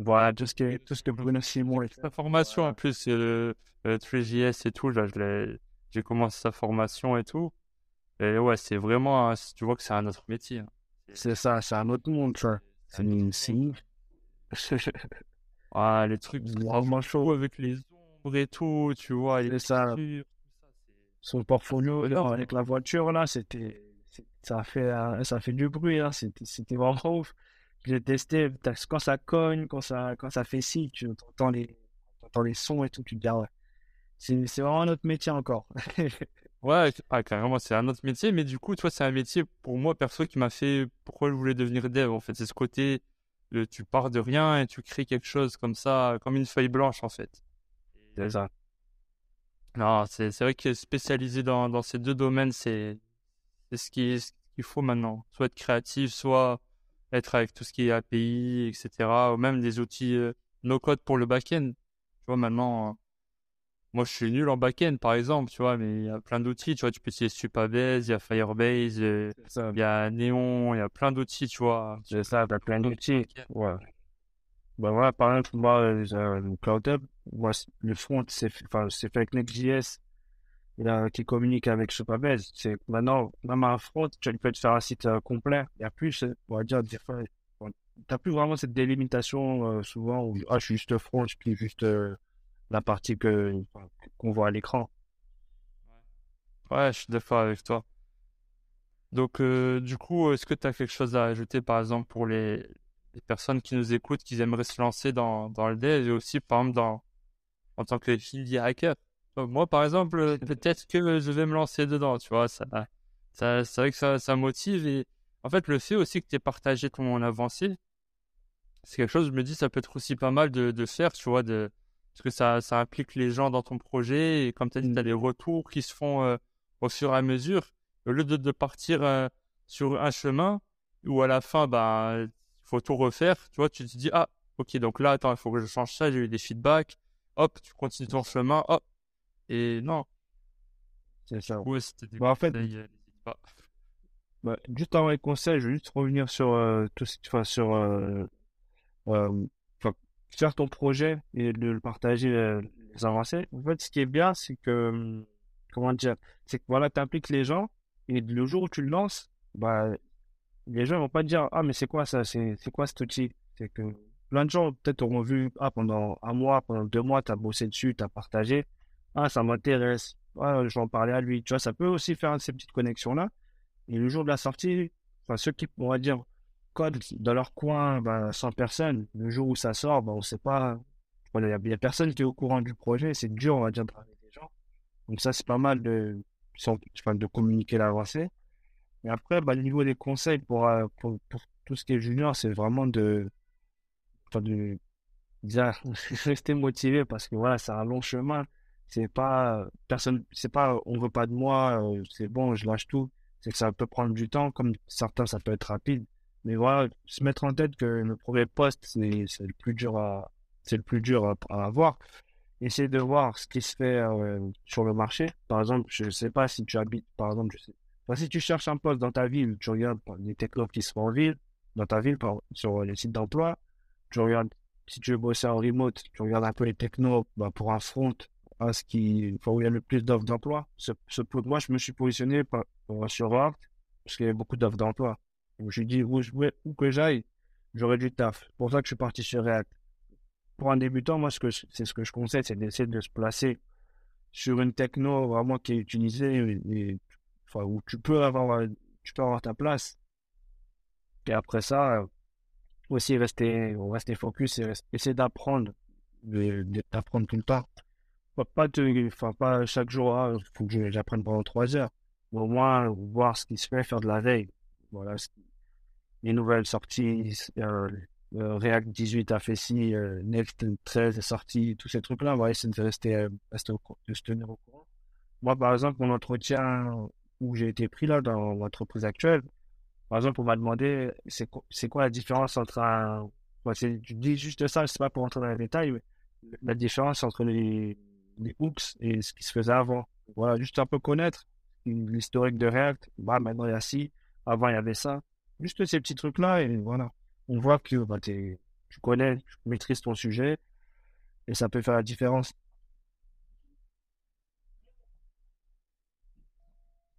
Voilà, tout ce que, tout ce que Bruno Simon Sa formation, en plus, le, le 3JS et tout, j'ai commencé sa formation et tout. Et ouais, c'est vraiment, tu vois que c'est un autre métier. Hein. C'est ça, c'est un autre monde, ça. C'est une, [laughs] [laughs] ah, les trucs vraiment chauds avec les ombres et tout, tu vois. C'est ça. Son portfolio avec la voiture, là, c'était. Ça fait, ça fait du bruit, hein. c'était vraiment ouf. J'ai testé, quand ça cogne, quand ça, quand ça fait si, tu entends les, entends les sons et tout, tu te dis, ah ouais, c'est vraiment un autre métier encore. [laughs] ouais, ah, carrément, c'est un autre métier, mais du coup, toi, c'est un métier pour moi, perso, qui m'a fait pourquoi je voulais devenir dev, en fait. C'est ce côté tu pars de rien et tu crées quelque chose comme ça, comme une feuille blanche en fait. C'est ça. Non, c'est vrai que spécialiser dans, dans ces deux domaines, c'est ce qu'il ce faut maintenant. Soit être créatif, soit être avec tout ce qui est API, etc. Ou même des outils euh, no-code pour le back-end. Tu vois, maintenant, moi, je suis nul en back-end, par exemple, tu vois, mais il y a plein d'outils, tu vois, tu peux utiliser Supabase, il y a Firebase, euh, il y a Neon, il y a plein d'outils, tu vois. C'est ça, t'as plein d'outils. Ouais. Ben voilà, par exemple, moi, le CloudHub, moi, le front, c'est fait avec Next.js, qui communique avec Supabase. C'est maintenant, même un front, tu peux te faire un site euh, complet. Il y a plus, on va dire, des fois, t'as plus vraiment cette délimitation, euh, souvent, où, ah, je suis juste front, je suis juste, la partie que qu'on voit à l'écran. Ouais, je suis d'accord avec toi. Donc, euh, du coup, est-ce que tu as quelque chose à ajouter, par exemple, pour les, les, personnes qui nous écoutent, qui aimeraient se lancer dans, dans le dev et aussi, par exemple, dans, en tant que filier hacker Moi, par exemple, [laughs] peut-être que je vais me lancer dedans, tu vois. Ça, ça, c'est vrai que ça, ça motive. Et en fait, le fait aussi que tu aies partagé ton avancée, c'est quelque chose, je me dis, ça peut être aussi pas mal de, de faire, tu vois, de, parce que ça, ça implique les gens dans ton projet. Et comme tu as dit, tu as des retours qui se font euh, au fur et à mesure. Au lieu de, de partir euh, sur un chemin où à la fin, bah, il faut tout refaire, tu vois, tu te dis, ah, ok, donc là, attends, il faut que je change ça, j'ai eu des feedbacks. Hop, tu continues ton chemin, hop. Et non. C'est ça. Ouais, bah, en fait, bah, juste avant les conseils, je vais juste revenir sur euh, tout enfin, sur faire ton projet et de le partager euh, les avancées. En fait, ce qui est bien, c'est que, hum, comment dire, c'est que voilà, tu impliques les gens et le jour où tu le lances, bah, les gens vont pas te dire, ah, mais c'est quoi ça, c'est, quoi cet outil? C'est que plein de gens peut-être auront vu, ah, pendant un mois, pendant deux mois, tu as bossé dessus, tu as partagé, ah, ça m'intéresse, ah, je vais en parler à lui. Tu vois, ça peut aussi faire ces petites connexions-là. Et le jour de la sortie, enfin, ceux qui, on dire, dans leur coin, ben, sans personne. Le jour où ça sort, ben, on sait pas. Il n'y a, personne qui est au courant du projet. C'est dur, on va dire, de travailler des gens. Donc, ça, c'est pas mal de, de communiquer l'avancée. Mais après, ben, au niveau des conseils pour, euh, pour, tout ce qui est junior, c'est vraiment de, de déjà [laughs] rester motivé parce que voilà, c'est un long chemin. C'est pas, personne, c'est pas, on veut pas de moi, euh, c'est bon, je lâche tout. C'est que ça peut prendre du temps, comme certains, ça peut être rapide. Mais voilà, se mettre en tête que le premier poste, c'est le plus dur à, c'est le plus dur à, avoir. Essayer de voir ce qui se fait euh, sur le marché. Par exemple, je ne sais pas si tu habites, par exemple, si tu cherches un poste dans ta ville, tu regardes les technos qui sont en ville, dans ta ville, sur les sites d'emploi. Tu regardes, si tu veux bosser en remote, tu regardes un peu les technos bah, pour un front, à ce qui, enfin, où il y a le plus d'offres d'emploi. Moi, je me suis positionné sur React parce qu'il y a beaucoup d'offres d'emploi. Je dis où, où que j'aille, j'aurai du taf. C'est pour ça que je suis parti sur React. Pour un débutant, moi, c'est ce que je conseille, c'est d'essayer de se placer sur une techno vraiment qui est utilisée enfin, où tu peux avoir, tu peux avoir ta place. Et après ça, aussi rester, rester focus et essayer d'apprendre, d'apprendre tout le temps. Pas, te, enfin, pas chaque jour, il ah, faut que j'apprenne pendant trois heures. au moins, voir ce qui se fait, faire de la veille. Voilà, les nouvelles sorties, euh, React 18 a fait ci, euh, Next 13 est sorti, tous ces trucs-là, on va essayer de rester, euh, rester se tenir au courant. Moi, par exemple, mon entretien où j'ai été pris là dans l'entreprise actuelle, par exemple, on m'a demandé c'est quoi, la différence entre un. tu dis juste ça, je sais pas pour rentrer dans les détails, mais la différence entre les, les hooks et ce qui se faisait avant. Voilà, juste un peu connaître l'historique de React. Bah, maintenant il y a ci, avant il y avait ça. Juste ces petits trucs-là, et voilà. On voit que bah, tu connais, tu maîtrises ton sujet, et ça peut faire la différence.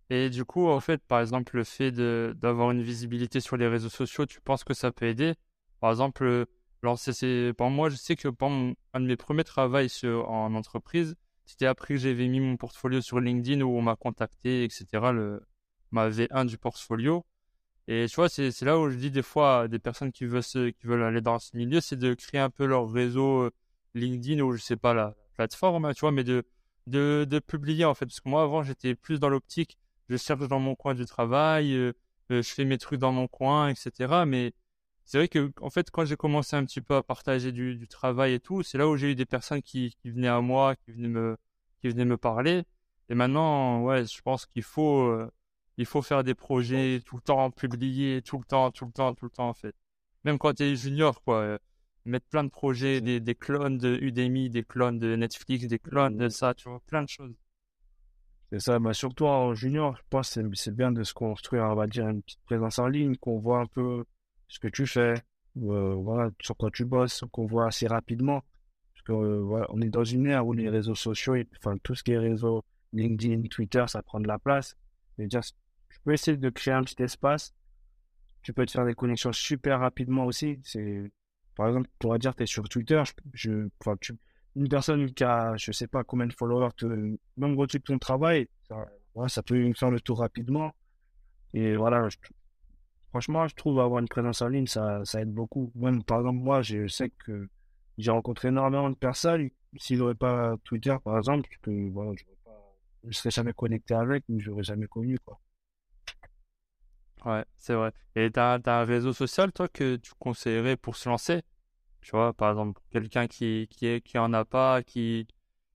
Et du coup, en fait, par exemple, le fait d'avoir une visibilité sur les réseaux sociaux, tu penses que ça peut aider? Par exemple, c'est, pour moi, je sais que pendant un de mes premiers travaux en entreprise, c'était après que j'avais mis mon portfolio sur LinkedIn où on m'a contacté, etc. Le, ma V1 du portfolio. Et tu vois, c'est là où je dis des fois à des personnes qui veulent, qui veulent aller dans ce milieu, c'est de créer un peu leur réseau euh, LinkedIn ou je sais pas la plateforme, hein, tu vois, mais de, de, de, publier en fait. Parce que moi avant, j'étais plus dans l'optique, je cherche dans mon coin du travail, euh, euh, je fais mes trucs dans mon coin, etc. Mais c'est vrai que en fait, quand j'ai commencé un petit peu à partager du, du travail et tout, c'est là où j'ai eu des personnes qui, venaient à moi, qui venaient me, qui venaient me parler. Et maintenant, ouais, je pense qu'il faut il faut faire des projets tout le temps, publier tout le temps, tout le temps, tout le temps, en fait. Même quand tu es junior, quoi. mettre plein de projets, des, des clones de Udemy, des clones de Netflix, des clones de ça, tu vois, plein de choses. C'est ça, mais surtout en junior, je pense que c'est bien de se construire, on va dire, une petite présence en ligne, qu'on voit un peu ce que tu fais, euh, voilà, sur quoi tu bosses, qu'on voit assez rapidement. Parce que euh, voilà, on est dans une ère où les réseaux sociaux, enfin tout ce qui est réseau, LinkedIn, Twitter, ça prend de la place. Et dire, tu peux essayer de créer un petit espace. Tu peux te faire des connexions super rapidement aussi. C'est, par exemple, tu pourrais dire, tu es sur Twitter, je, enfin, tu, une personne qui a, je sais pas combien de followers, te, même retweet ton travail, ça, ça peut faire le tour rapidement. Et voilà, franchement, je trouve avoir une présence en ligne, ça, aide beaucoup. Même, par exemple, moi, je sais que j'ai rencontré énormément de personnes. Si j'aurais pas Twitter, par exemple, que, je ne serais jamais connecté avec, mais je n'aurais jamais connu, quoi. Ouais, c'est vrai. Et tu as, un réseau social, toi, que tu conseillerais pour se lancer? Tu vois, par exemple, quelqu'un qui, qui, en a pas, qui,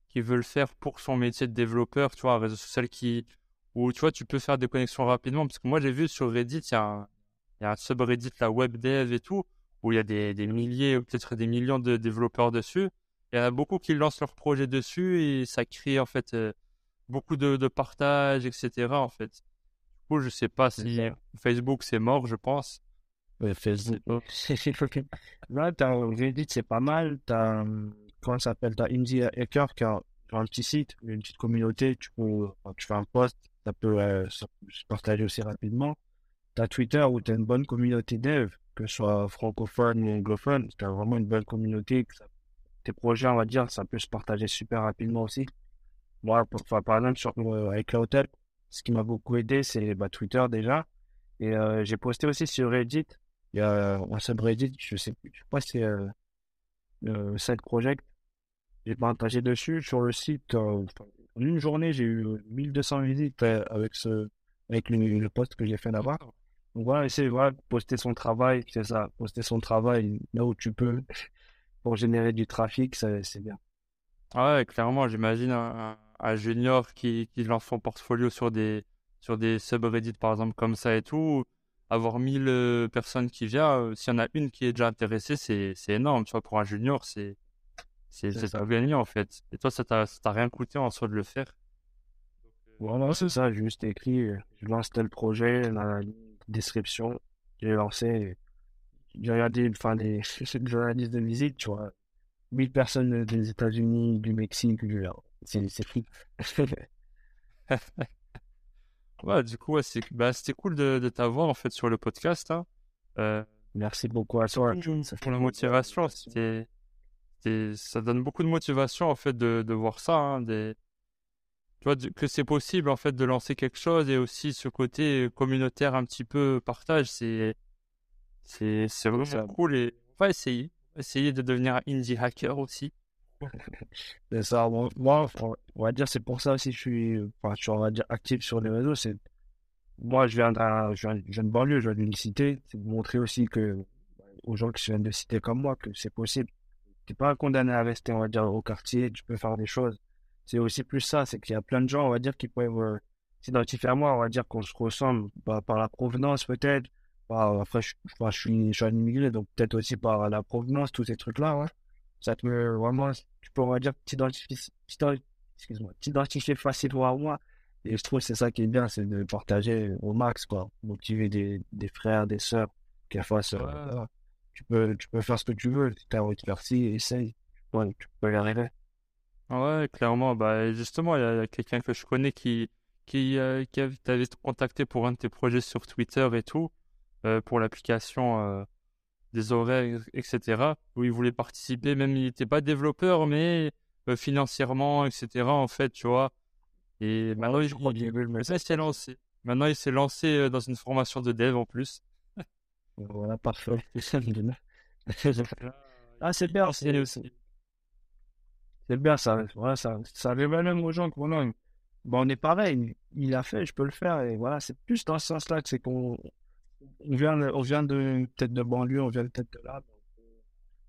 qui veut le faire pour son métier de développeur, tu vois, un réseau social qui, où, tu vois, tu peux faire des connexions rapidement. Parce que moi, j'ai vu sur Reddit, il y, a un, subreddit, la web dev et tout, où il y a des, des milliers peut-être des millions de développeurs dessus. Il y en a beaucoup qui lancent leur projet dessus et ça crée, en fait, euh, beaucoup de, de partage, etc., en fait coup, je sais pas si Facebook c'est mort, je pense. Ouais, Facebook. Là, [laughs] t'as Reddit, c'est pas mal. T'as, comment ça s'appelle? T'as Indie Hacker qui a un petit site, une petite communauté. Tu peux, tu fais un post, ça peut euh, se partager aussi rapidement. T'as Twitter où t'as une bonne communauté dev, que ce soit francophone ou anglophone. T'as vraiment une belle communauté. tes projets, on va dire, ça peut se partager super rapidement aussi. Moi, par exemple, sur, euh, avec Cloudtel, ce qui m'a beaucoup aidé, c'est bah, Twitter déjà. Et euh, j'ai posté aussi sur Reddit. Il y a un subreddit, je sais plus, je sais pas si c'est euh, euh, Project. J'ai partagé dessus sur le site. en une journée, j'ai eu 1200 visites avec ce, avec le, post que j'ai fait là-bas. Donc voilà, essayer voilà, poster son travail, c'est ça, poster son travail là où tu peux [laughs] pour générer du trafic, c'est bien. Ah ouais, clairement, j'imagine un junior qui, qui lance son portfolio sur des, sur des subreddits, par exemple, comme ça et tout, avoir 1000 euh, personnes qui viennent, euh, s'il y en a une qui est déjà intéressée, c'est, c'est énorme. Tu vois, pour un junior, c'est, c'est, gagné, en fait. Et toi, ça t'a, rien coûté en soi de le faire? Voilà, c'est ça. J'ai juste écrit, je lance tel projet, la description, j'ai lancé. J'ai regardé, enfin, des [laughs] journalistes de visite, tu vois. 1000 personnes des États-Unis, du Mexique, du c'est fou. [laughs] ouais, du coup, c'est bah, c'était cool de, de t'avoir en fait sur le podcast. Hein. Euh, Merci beaucoup à toi. Pour la motivation, c'était, ça donne beaucoup de motivation en fait de, de voir ça. Hein, des, tu vois, que c'est possible en fait de lancer quelque chose et aussi ce côté communautaire un petit peu partage, c'est, c'est, c'est vraiment cool et on va essayer, essayer de devenir indie hacker aussi. C'est ça. Moi, on va dire, c'est pour ça aussi que je suis, enfin, je on va dire, actif sur les réseaux. C'est, moi, je viens d'un, je viens de banlieue, je viens d'une cité. C'est de montrer aussi que, aux gens qui viennent de cité comme moi, que c'est possible. T'es pas condamné à rester, on va dire, au quartier, tu peux faire des choses. C'est aussi plus ça, c'est qu'il y a plein de gens, on va dire, qui peuvent euh, s'identifier à moi, on va dire qu'on se ressemble bah, par la provenance peut-être. Bah, après, je, je, suis, je suis un immigré, donc peut-être aussi par la provenance, tous ces trucs-là, ouais ça te met vraiment, tu peux, on va dire, t'identifier, facilement à moi. Et je trouve que c'est ça qui est bien, c'est de partager au max, quoi. Motiver des, des frères, des sœurs, qui fassent, euh, tu peux, tu peux faire ce que tu veux. Si t'as envie de faire ci, essaye. Ouais, tu peux y arriver. Ouais, clairement. Bah, justement, il y a quelqu'un que je connais qui, qui, euh, qui t'avait contacté pour un de tes projets sur Twitter et tout, euh, pour l'application euh, des horaires, etc., où il voulait participer, même il n'était pas développeur, mais euh, financièrement, etc., en fait, tu vois. Et maintenant, il, il s'est lancé. Maintenant, il s'est lancé euh, dans une formation de dev en plus. voilà, parfait. [laughs] [laughs] ah, c'est bien, c'est aussi. C'est bien, ça, voilà, ça, ça révèle même aux gens que bon, on est pareil, il a fait, je peux le faire, et voilà, c'est plus dans ce sens-là que c'est qu'on on vient, on vient de peut-être de banlieue, on vient peut-être de là.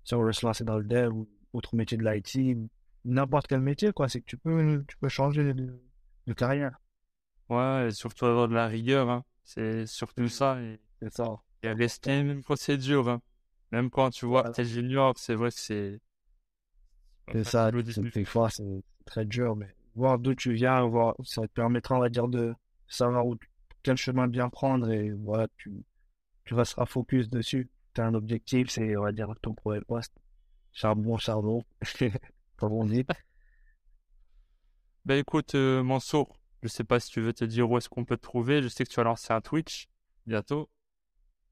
si on veut se lancer dans le dev ou autre métier de l'IT, n'importe quel métier, quoi, c'est que tu peux, tu peux changer de, carrière. Ouais, et surtout avoir de la rigueur, hein. C'est surtout ça. C'est ça. Et rester les mêmes procédures, hein. Même quand tu vois que t'es junior, c'est vrai que c'est. C'est ça, des fois, c'est très dur, mais voir d'où tu viens, voir, ça te permettra, on va dire, de savoir où, quel chemin bien prendre et voilà, tu, tu resteras focus dessus. Tu as un objectif, c'est, on va dire, ton premier poste. Charbon, charbon, [laughs] comme on dit. Ben écoute, euh, Mansour, je sais pas si tu veux te dire où est-ce qu'on peut te trouver. Je sais que tu vas lancer un Twitch bientôt.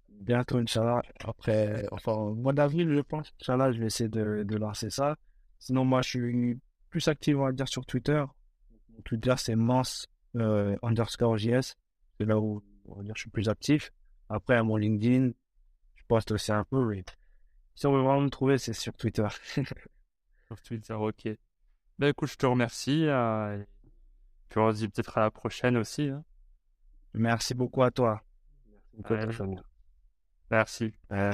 Bientôt, Inch'Allah. Après, enfin, au mois d'avril, je pense. Inch'Allah, je vais essayer de, de lancer ça. Sinon, moi, je suis plus actif, on va dire, sur Twitter. Twitter, c'est mans euh, underscore JS. C'est là où, on va dire, je suis plus actif. Après, à mon LinkedIn, je poste aussi un peu. Mais si on veut vraiment me trouver, c'est sur Twitter. [laughs] sur Twitter, ok. Ben écoute, je te remercie. Euh, puis on se dit peut-être à la prochaine aussi. Hein. Merci beaucoup à toi. Merci. Euh,